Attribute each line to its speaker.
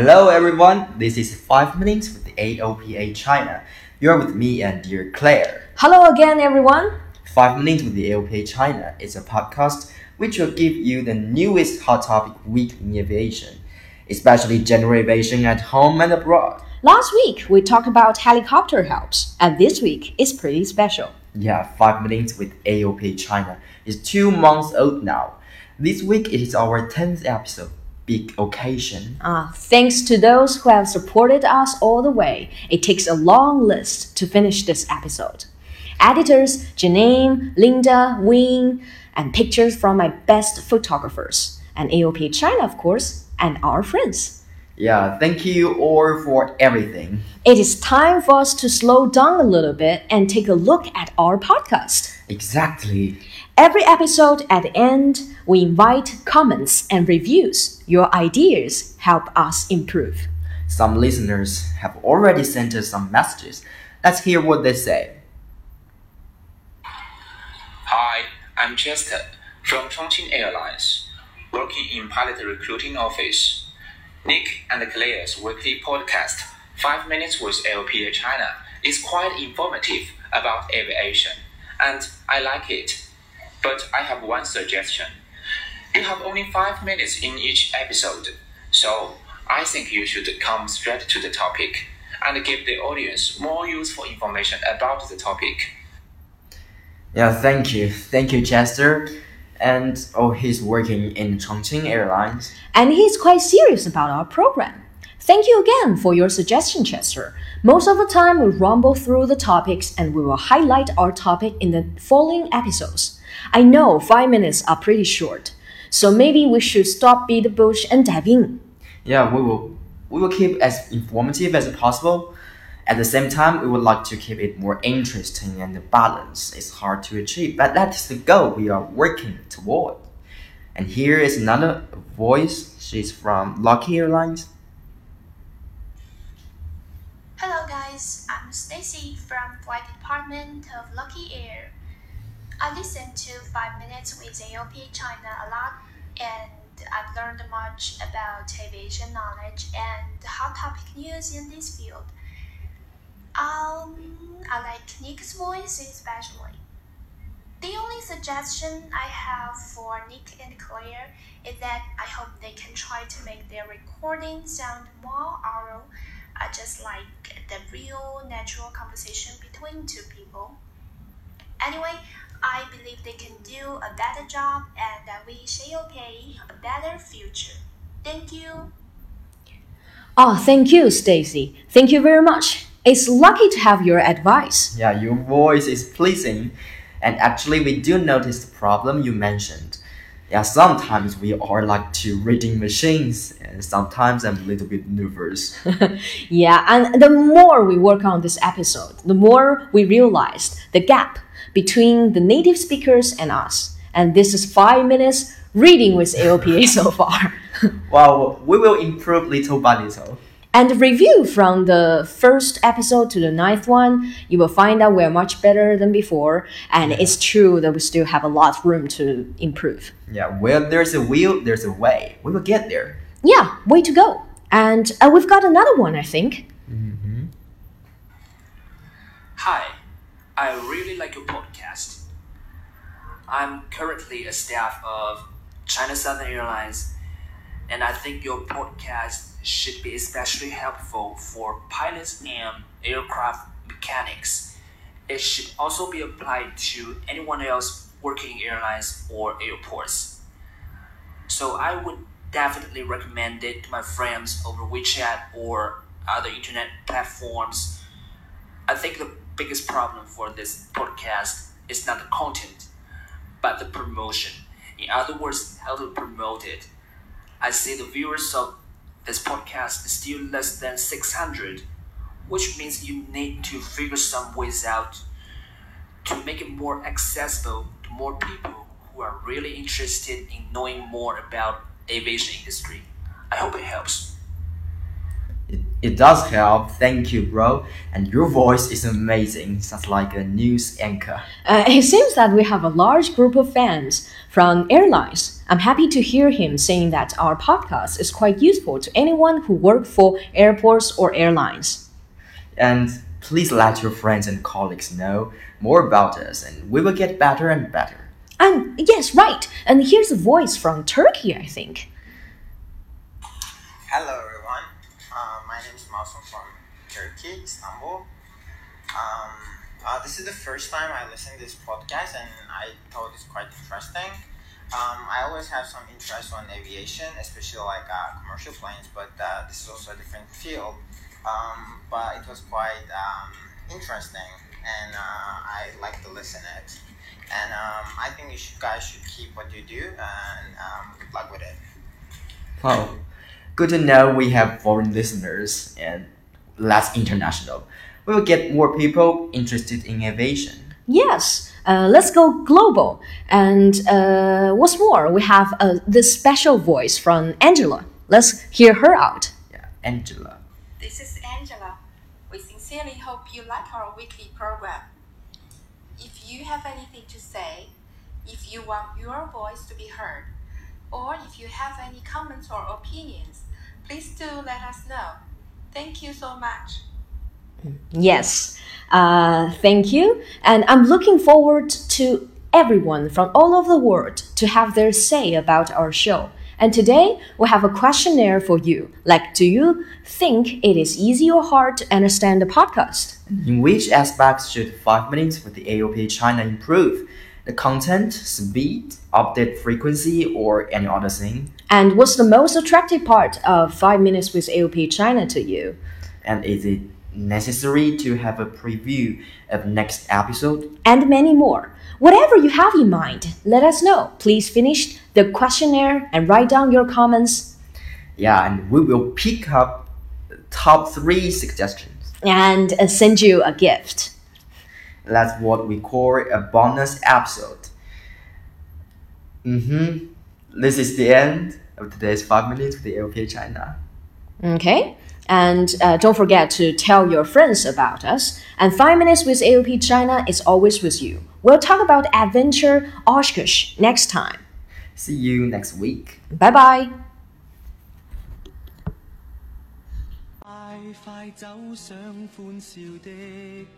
Speaker 1: Hello everyone, this is 5 Minutes with AOPA China. You're with me and dear Claire.
Speaker 2: Hello again, everyone.
Speaker 1: 5 Minutes with the AOPA China is a podcast which will give you the newest hot topic week in aviation, especially general aviation at home and abroad.
Speaker 2: Last week we talked about helicopter helps, and this week is pretty special.
Speaker 1: Yeah, 5 Minutes with AOPA China is two months old now. This week it is our 10th episode. Big occasion.
Speaker 2: Uh, thanks to those who have supported us all the way. It takes a long list to finish this episode. Editors Janine, Linda, Wing, and pictures from my best photographers, and AOPA China, of course, and our friends.
Speaker 1: Yeah, thank you all for everything.
Speaker 2: It is time for us to slow down a little bit and take a look at our podcast.
Speaker 1: Exactly.
Speaker 2: Every episode at the end, we invite comments and reviews. Your ideas help us improve.
Speaker 1: Some listeners have already sent us some messages. Let's hear what they say.
Speaker 3: Hi, I'm Chester from Chongqing Airlines, working in pilot recruiting office. Nick and Claire's weekly podcast, 5 Minutes with AOPA China, is quite informative about aviation, and I like it. But I have one suggestion. You have only 5 minutes in each episode, so I think you should come straight to the topic and give the audience more useful information about the topic.
Speaker 1: Yeah, thank you. Thank you, Chester. And oh, he's working in Chongqing Airlines.
Speaker 2: And he's quite serious about our program. Thank you again for your suggestion, Chester. Most of the time, we rumble through the topics and we will highlight our topic in the following episodes. I know five minutes are pretty short, so maybe we should stop beat the bush and dive in.
Speaker 1: Yeah, we will we will keep as informative as possible. At the same time, we would like to keep it more interesting and balanced. It's hard to achieve, but that is the goal we are working toward. And here is another voice. She's from Lucky Airlines.
Speaker 4: Stacy from Flight Department of Lucky Air. I listen to 5 Minutes with AOPA China a lot and I've learned much about aviation knowledge and hot topic news in this field. Um, I like Nick's voice especially. The only suggestion I have for Nick and Claire is that I hope they can try to make their recording sound more oral, uh, just like the real natural conversation between two people. Anyway, I believe they can do a better job and that we shall okay a better future. Thank you.
Speaker 2: Ah, thank you, Stacy. Thank you very much. It's lucky to have your advice.
Speaker 1: Yeah, your voice is pleasing. And actually, we do notice the problem you mentioned. Yeah, sometimes we are like two reading machines, and sometimes I'm a little bit nervous.
Speaker 2: Yeah, and the more we work on this episode, the more we realized the gap between the native speakers and us. And this is five minutes reading with AOPA so far.
Speaker 1: well, we will improve little by little.
Speaker 2: And the review from the first episode to the ninth one, you will find that we're much better than before. And it's true that we still have a lot of room to improve.
Speaker 1: Yeah, where there's a will, there's a way. We will get there.
Speaker 2: Yeah, way to go. And uh, we've got another one, I think.
Speaker 5: Hi, I really like your podcast. I'm currently a staff of China Southern Airlines, and I think your podcast should be especially helpful for pilots and aircraft mechanics. It should also be applied to anyone else working in airlines or airports. So I would definitely recommend it to my friends over WeChat or other internet platforms. I think the biggest problem for this podcast is not the content, but the promotion. In other words, how to promote it. I see the viewers of this podcast is still less than 600, which means you need to figure some ways out to make it more accessible to more people who are really interested in knowing more about aviation industry. I hope it helps.
Speaker 1: It does help. Thank you, bro. And your voice is amazing. Sounds like a news anchor.
Speaker 2: Uh, it seems that we have a large group of fans from airlines. I'm happy to hear him saying that our podcast is quite useful to anyone who work for airports or airlines.
Speaker 1: And please let your friends and colleagues know more about us, and we will get better and better.
Speaker 2: And yes, right. And here's a voice from Turkey, I think.
Speaker 6: Hello everyone, uh, Masum from Turkey, Istanbul. Um, uh, this is the first time I listened to this podcast and I thought it's quite interesting. Um, I always have some interest on aviation, especially like uh, commercial planes, but uh, this is also a different field. Um, but it was quite um, interesting and uh, I like to listen it. And um, I think you should, guys should keep what you do and um, good luck with it.
Speaker 1: Wow. Good to know we have foreign listeners and less international. We will get more people interested in aviation.
Speaker 2: Yes, uh, let's go global. And uh, what's more, we have uh, this special voice from Angela. Let's hear her out.
Speaker 1: Yeah, Angela.
Speaker 7: This is Angela. We sincerely hope you like our weekly program. If you have anything to say, if you want your voice to be heard, or if you have any comments or opinions, please do let us know. Thank you so much.
Speaker 2: Yes, uh, thank you. And I'm looking forward to everyone from all over the world to have their say about our show. And today we have a questionnaire for you. Like, do you think it is easy or hard to understand the podcast?
Speaker 1: In which aspects should 5 minutes with the AOPA China improve? The content, speed, update frequency, or any other thing?
Speaker 2: And what's the most attractive part of 5 Minutes with AOPA China to you?
Speaker 1: And is it necessary to have a preview of next episode?
Speaker 2: And many more. Whatever you have in mind, let us know. Please finish the questionnaire and write down your comments.
Speaker 1: Yeah, and we will pick up top 3 suggestions.
Speaker 2: and uh, send you a gift.
Speaker 1: That's what we call a bonus episode. Mm-hmm. This is the end of today's five minutes with the AOPA China.
Speaker 2: Okay. And uh, don't forget to tell your friends about us. And 5 Minutes with AOPA China is always with you. We'll talk about AirVenture Oshkosh next time.
Speaker 1: See you next week.
Speaker 2: Bye bye.
Speaker 8: 快快走上歡笑的